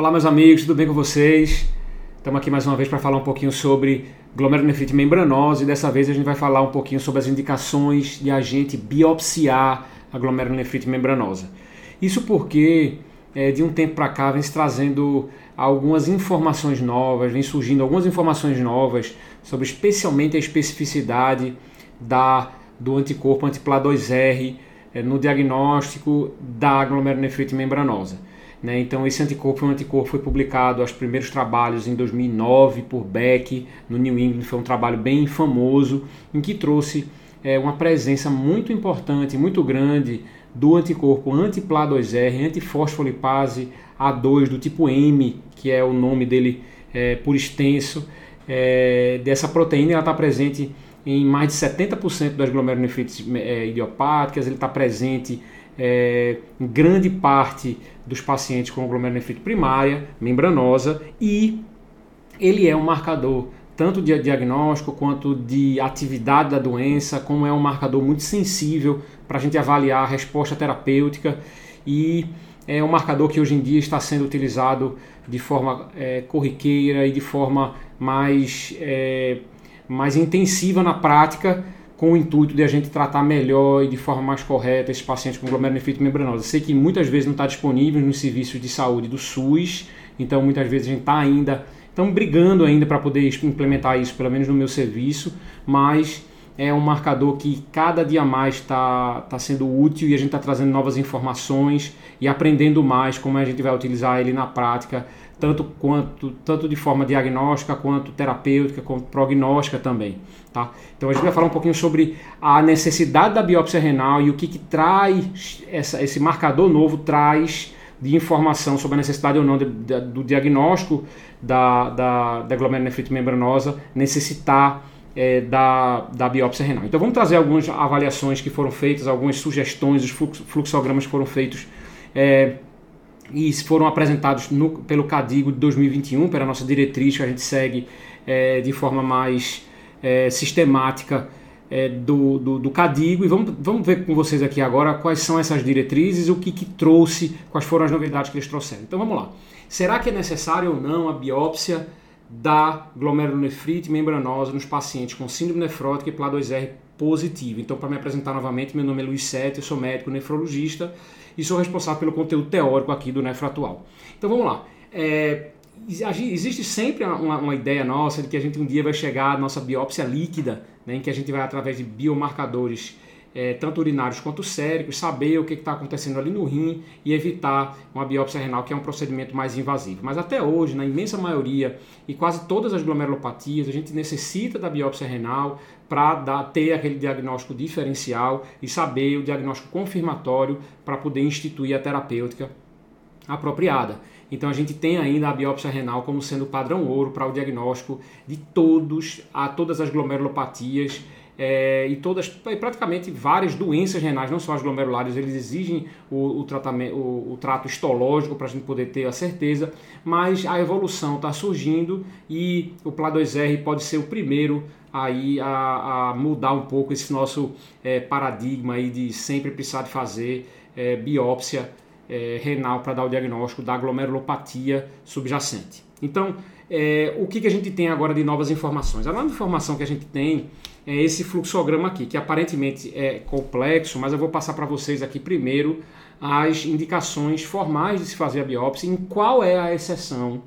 Olá, meus amigos, tudo bem com vocês? Estamos aqui mais uma vez para falar um pouquinho sobre glomerulonefrite membranosa e dessa vez a gente vai falar um pouquinho sobre as indicações de a gente biopsiar a glomerulonefrite membranosa. Isso porque é, de um tempo para cá vem se trazendo algumas informações novas, vem surgindo algumas informações novas sobre especialmente a especificidade da, do anticorpo anti-PLA2R é, no diagnóstico da glomerulonefrite membranosa. Né? Então, esse anticorpo, um anticorpo foi publicado, os primeiros trabalhos em 2009 por Beck no New England, foi um trabalho bem famoso, em que trouxe é, uma presença muito importante, muito grande do anticorpo anti-PLA2R, antifosfolipase A2 do tipo M, que é o nome dele é, por extenso, é, dessa proteína, ela está presente em mais de 70% das glomerulonefrites é, idiopáticas, ele está presente é, em grande parte dos pacientes com glomerulonefrite primária, membranosa, e ele é um marcador tanto de diagnóstico quanto de atividade da doença, como é um marcador muito sensível para a gente avaliar a resposta terapêutica e é um marcador que hoje em dia está sendo utilizado de forma é, corriqueira e de forma mais, é, mais intensiva na prática com o intuito de a gente tratar melhor e de forma mais correta esses pacientes com glomerulonefrite membranosa. Sei que muitas vezes não está disponível nos serviços de saúde do SUS, então muitas vezes a gente está ainda, estamos brigando ainda para poder implementar isso, pelo menos no meu serviço, mas é um marcador que cada dia mais está tá sendo útil e a gente está trazendo novas informações e aprendendo mais como a gente vai utilizar ele na prática, tanto, quanto, tanto de forma diagnóstica, quanto terapêutica, quanto prognóstica também. Tá? Então a gente vai falar um pouquinho sobre a necessidade da biópsia renal e o que, que traz, essa, esse marcador novo traz de informação sobre a necessidade ou não de, de, do diagnóstico da, da, da glomerulonefrite membranosa necessitar é, da, da biópsia renal. Então vamos trazer algumas avaliações que foram feitas, algumas sugestões, os fluxogramas que foram feitos é, e foram apresentados no, pelo CADIGO de 2021, pela nossa diretriz que a gente segue é, de forma mais é, sistemática é, do, do, do, CADIGO. E vamos, vamos ver com vocês aqui agora quais são essas diretrizes, o que, que trouxe, quais foram as novidades que eles trouxeram. Então vamos lá. Será que é necessário ou não a biópsia da glomerulonefrite membranosa nos pacientes com síndrome nefrótica e PLA2R positivo. Então, para me apresentar novamente, meu nome é Luiz Sete, eu sou médico nefrologista e sou responsável pelo conteúdo teórico aqui do Nefro Atual. Então, vamos lá. É, existe sempre uma, uma, ideia nossa de que a gente um dia vai chegar à nossa biópsia líquida, né, em que a gente vai, através de biomarcadores é, tanto urinários quanto séricos, saber o que está acontecendo ali no rim e evitar uma biópsia renal, que é um procedimento mais invasivo. Mas até hoje, na imensa maioria e quase todas as glomerulopatias, a gente necessita da biópsia renal para ter aquele diagnóstico diferencial e saber o diagnóstico confirmatório para poder instituir a terapêutica apropriada. Então a gente tem ainda a biópsia renal como sendo o padrão ouro para o diagnóstico de todos, a todas as glomerulopatias é, e todas, praticamente várias doenças renais, não só as glomerulares, eles exigem o, o tratamento, o, o, trato histológico para a gente poder ter a certeza, mas a evolução está surgindo e o PLA2R pode ser o primeiro aí a, a mudar um pouco esse nosso é, paradigma aí de sempre precisar de fazer é, biópsia é, renal para dar o diagnóstico da glomerulopatia subjacente. Então, é, o que, que a gente tem agora de novas informações? A nova informação que a gente tem é esse fluxograma aqui, que aparentemente é complexo, mas eu vou passar para vocês aqui primeiro as indicações formais de se fazer a biópsia, em qual é a exceção,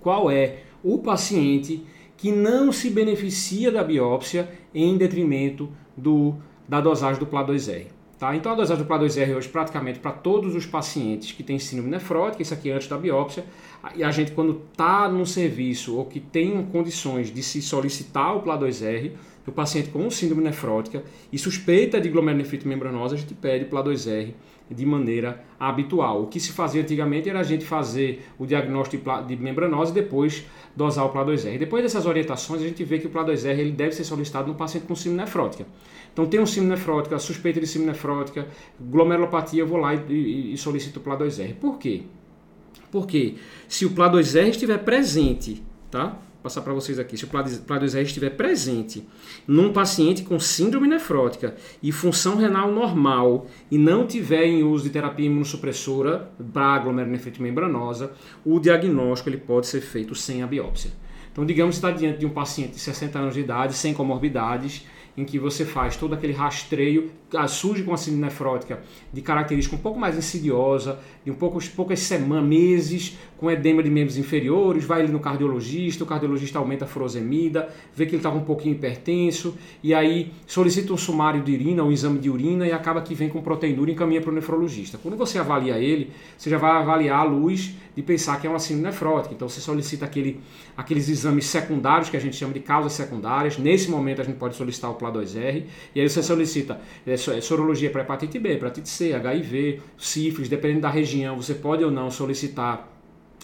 qual é o paciente que não se beneficia da biópsia em detrimento do, da dosagem do PLA2R. Tá? Então a dosagem do PLA2R hoje praticamente para todos os pacientes que têm síndrome nefrótica, isso aqui é antes da biópsia, e a gente quando está no serviço ou que tem condições de se solicitar o PLA2R, o paciente com síndrome nefrótica e suspeita de glomerulonefrite membranosa, a gente pede PLA2R de maneira habitual. O que se fazia antigamente era a gente fazer o diagnóstico de membranose e depois dosar o PLA2R. Depois dessas orientações, a gente vê que o PLA2R ele deve ser solicitado no paciente com síndrome nefrótica. Então, tem um síndrome nefrótica, suspeita de síndrome nefrótica, glomerulopatia, eu vou lá e, e, solicito o PLA2R. Por quê? Porque se o PLA2R estiver presente, tá? Passar para vocês aqui. Se o PLA2R estiver presente num paciente com síndrome nefrótica e função renal normal e não tiver em uso de terapia imunossupressora para glomerulonefrite membranosa, o diagnóstico ele pode ser feito sem a biópsia. Então, digamos que está diante de um paciente de 60 anos de idade, sem comorbidades, em que você faz todo aquele rastreio, surge com a síndrome nefrótica de característica um pouco mais insidiosa, de um pouco, poucas semanas, meses, com edema de membros inferiores, vai ali no cardiologista, o cardiologista aumenta a furosemida, vê que ele estava um pouquinho hipertenso, e aí solicita um sumário de urina, um exame de urina, e acaba que vem com proteinúria e encaminha para o nefrologista. Quando você avalia ele, você já vai avaliar a luz de pensar que é uma síndrome nefrótica. Então você solicita aquele, aqueles exames secundários que a gente chama de causas secundárias. Nesse momento a gente pode solicitar o PLA2R, e aí você solicita é, é sorologia para hepatite B, hepatite C, HIV, sífilis, dependendo da região, você pode ou não solicitar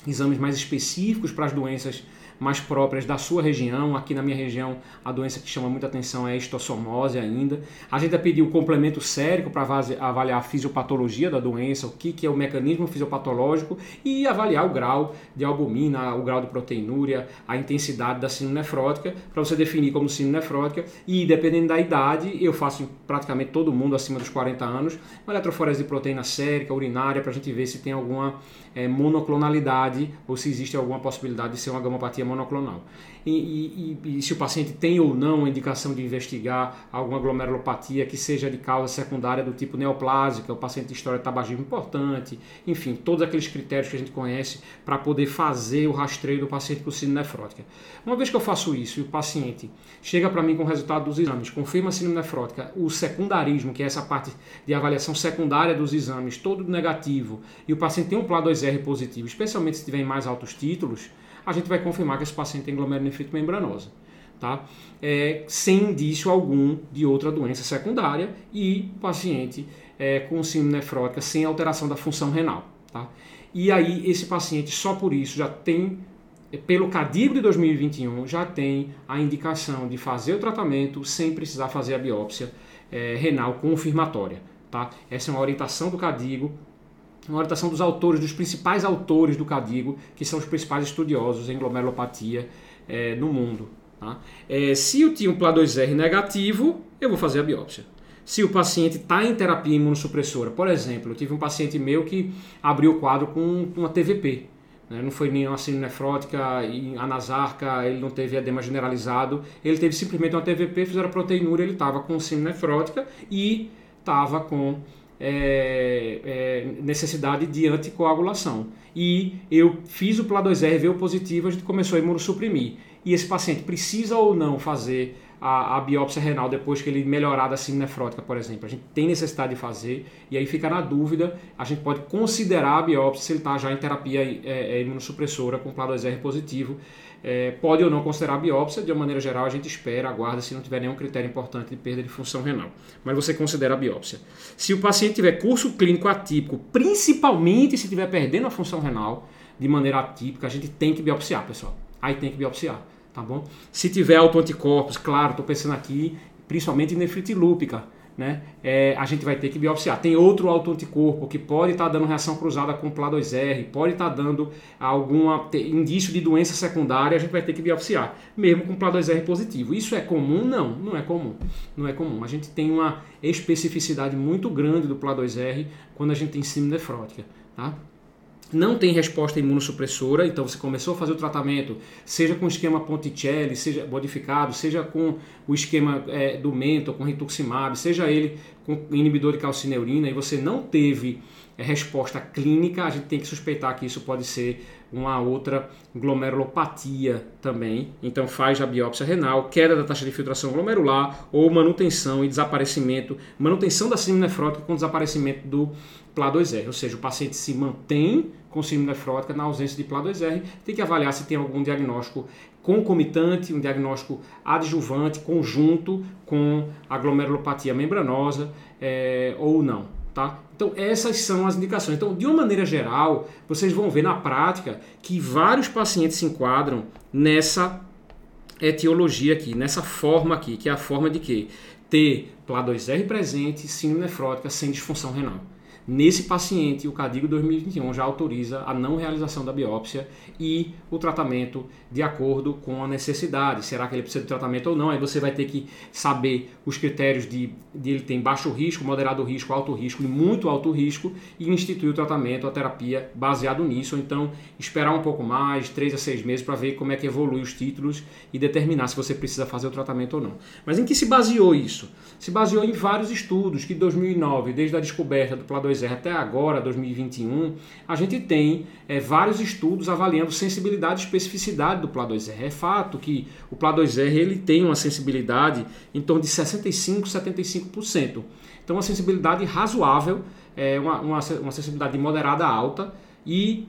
exames mais específicos para as doenças mais próprias da sua região. Aqui na minha região, a doença que chama muita atenção é a estossomose ainda. A gente vai pedir o complemento sérico para avaliar a fisiopatologia da doença, o que, que é o mecanismo fisiopatológico e avaliar o grau de albumina, o grau de proteinúria, a intensidade da síndrome nefrótica, para você definir como síndrome nefrótica. E dependendo da idade, eu faço em praticamente todo mundo acima dos 40 anos, uma eletroforese de proteína sérica, urinária, para a gente ver se tem alguma é, monoclonalidade ou se existe alguma possibilidade de ser uma gamopatia monoclonal. E, e, e, se o paciente tem ou não a indicação de investigar alguma glomerulopatia que seja de causa secundária do tipo neoplásica, o paciente de história de tabagismo importante, enfim, todos aqueles critérios que a gente conhece para poder fazer o rastreio do paciente com síndrome nefrótica. Uma vez que eu faço isso e o paciente chega para mim com o resultado dos exames, confirma a síndrome nefrótica, o secundarismo, que é essa parte de avaliação secundária dos exames, todo negativo, e o paciente tem um PLA2R positivo, especialmente se tiver em mais altos títulos, a gente vai confirmar que esse paciente tem glomerulonefrite membranosa. Tá? É, sem indício algum de outra doença secundária e paciente é, com síndrome nefrótica sem alteração da função renal. Tá? E aí esse paciente só por isso já tem, pelo CADIGO de 2021, já tem a indicação de fazer o tratamento sem precisar fazer a biópsia é, renal confirmatória. Tá? Essa é uma orientação do CADIGO uma orientação dos autores, dos principais autores do Cadigo, que são os principais estudiosos em glomerulopatia é, no mundo. Tá? É, se eu tinha um PLA2R negativo, eu vou fazer a biópsia. Se o paciente está em terapia imunossupressora, por exemplo, eu tive um paciente meu que abriu o quadro com uma TVP, né? não foi nenhuma síndrome nefrótica, anasarca, ele não teve edema generalizado, ele teve simplesmente uma TVP, fizeram proteinúria, ele estava com síndrome nefrótica e estava com é, é, necessidade de anticoagulação. E eu fiz o PLA2R, veio positivo, a gente começou a imunossuprimir. E esse paciente precisa ou não fazer a, a, biópsia renal depois que ele melhorar da síndrome nefrótica, por exemplo. A gente tem necessidade de fazer e aí fica na dúvida, a gente pode considerar a biópsia se ele está já em terapia é, é, imunossupressora com PLA2R positivo. É, pode ou não considerar a biópsia, de uma maneira geral a gente espera, aguarda se não tiver nenhum critério importante de perda de função renal. Mas você considera a biópsia. Se o paciente tiver curso clínico atípico, principalmente se estiver perdendo a função renal de maneira atípica, a gente tem que biopsiar, pessoal. Aí tem que biopsiar, tá bom? Se tiver autoanticorpos, claro, estou pensando aqui principalmente em nefrite lúpica né, é, a gente vai ter que biopsiar. Tem outro autoanticorpo que pode estar tá dando reação cruzada com PLA2R, pode estar tá dando algum indício de doença secundária, a gente vai ter que biopsiar, mesmo com PLA2R positivo. Isso é comum? Não, não é comum. Não é comum. A gente tem uma especificidade muito grande do PLA2R quando a gente tem síndrome nefrótica. Tá? Não tem resposta imunossupressora, então você começou a fazer o tratamento, seja com o esquema Ponticelli, seja modificado, seja com o esquema é, do Mento, com rituximab, seja ele com inibidor de calcineurina, e você não teve é, resposta clínica, a gente tem que suspeitar que isso pode ser uma outra glomerulopatia também. Então faz a biópsia renal, queda da taxa de filtração glomerular ou manutenção e desaparecimento, manutenção da síndrome nefrótica com desaparecimento do PLA2R, ou seja, o paciente se mantém com síndrome nefrótica na ausência de PLA2R, tem que avaliar se tem algum diagnóstico concomitante, um diagnóstico adjuvante, conjunto com a glomerulopatia membranosa é, ou não. Tá? Então, essas são as indicações. Então, de uma maneira geral, vocês vão ver na prática que vários pacientes se enquadram nessa etiologia aqui, nessa forma aqui, que é a forma de quê? Ter PLA2R presente, síndrome nefrótica sem disfunção renal. Nesse paciente, o CADIGO 2021 já autoriza a não realização da biópsia e o tratamento de acordo com a necessidade. Será que ele precisa de tratamento ou não? Aí você vai ter que saber os critérios de, de ele tem baixo risco, moderado risco, alto risco e muito alto risco e instituir o tratamento, a terapia baseado nisso. Ou então esperar um pouco mais, três a seis meses, para ver como é que evolui os títulos e determinar se você precisa fazer o tratamento ou não. Mas em que se baseou isso? Se baseou em vários estudos que 2009, desde a descoberta do PLA2 até agora, 2021, a gente tem é, vários estudos avaliando sensibilidade e especificidade do PLA2R. É fato que o PLA2R ele tem uma sensibilidade em torno de 65%, 75%. Então, uma sensibilidade razoável, é uma, uma, uma sensibilidade moderada alta e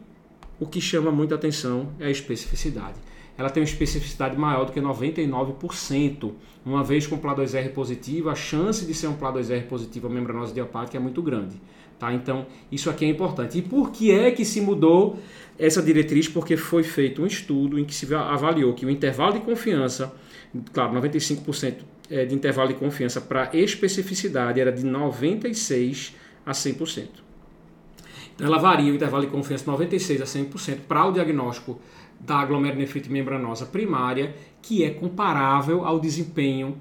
o que chama muita atenção é a especificidade ela tem uma especificidade maior do que 99%. Uma vez com PLA2R positivo, a chance de ser um PLA2R positivo a membranose idiopática é muito grande. Tá? Então, isso aqui é importante. E por que é que se mudou essa diretriz? Porque foi feito um estudo em que se avaliou que o intervalo de confiança, claro, 95% é, de intervalo de confiança para especificidade era de 96% a 100%. Então, ela varia o intervalo de confiança de 96% a 100% para o diagnóstico da glomerulonefrite membranosa primária, que é comparável ao desempenho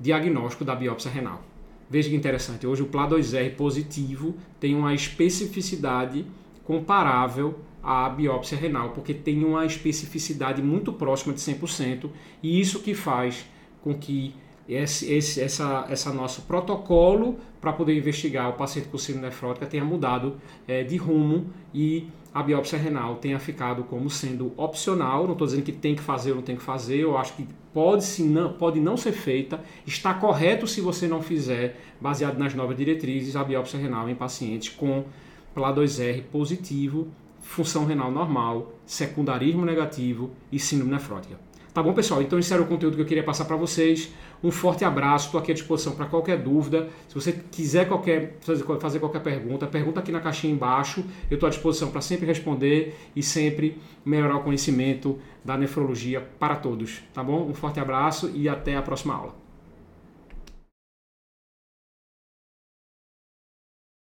diagnóstico da biópsia renal. Veja que interessante, hoje o PLA2R positivo tem uma especificidade comparável à biópsia renal, porque tem uma especificidade muito próxima de 100%, e isso que faz com que esse, esse essa, essa nosso protocolo para poder investigar o paciente com síndrome nefrótica tenha mudado é, de rumo e a biópsia renal tenha ficado como sendo opcional, não estou dizendo que tem que fazer ou não tem que fazer, eu acho que pode, se não, pode não ser feita, está correto se você não fizer, baseado nas novas diretrizes, a biópsia renal em pacientes com PLA2R positivo, função renal normal, secundarismo negativo e síndrome nefrótica. Tá bom, pessoal? Então esse era o conteúdo que eu queria passar para vocês. Um forte abraço, estou aqui à disposição para qualquer dúvida. Se você quiser qualquer, fazer qualquer pergunta, pergunta aqui na caixinha embaixo. Eu estou à disposição para sempre responder e sempre melhorar o conhecimento da nefrologia para todos. Tá bom? Um forte abraço e até a próxima aula.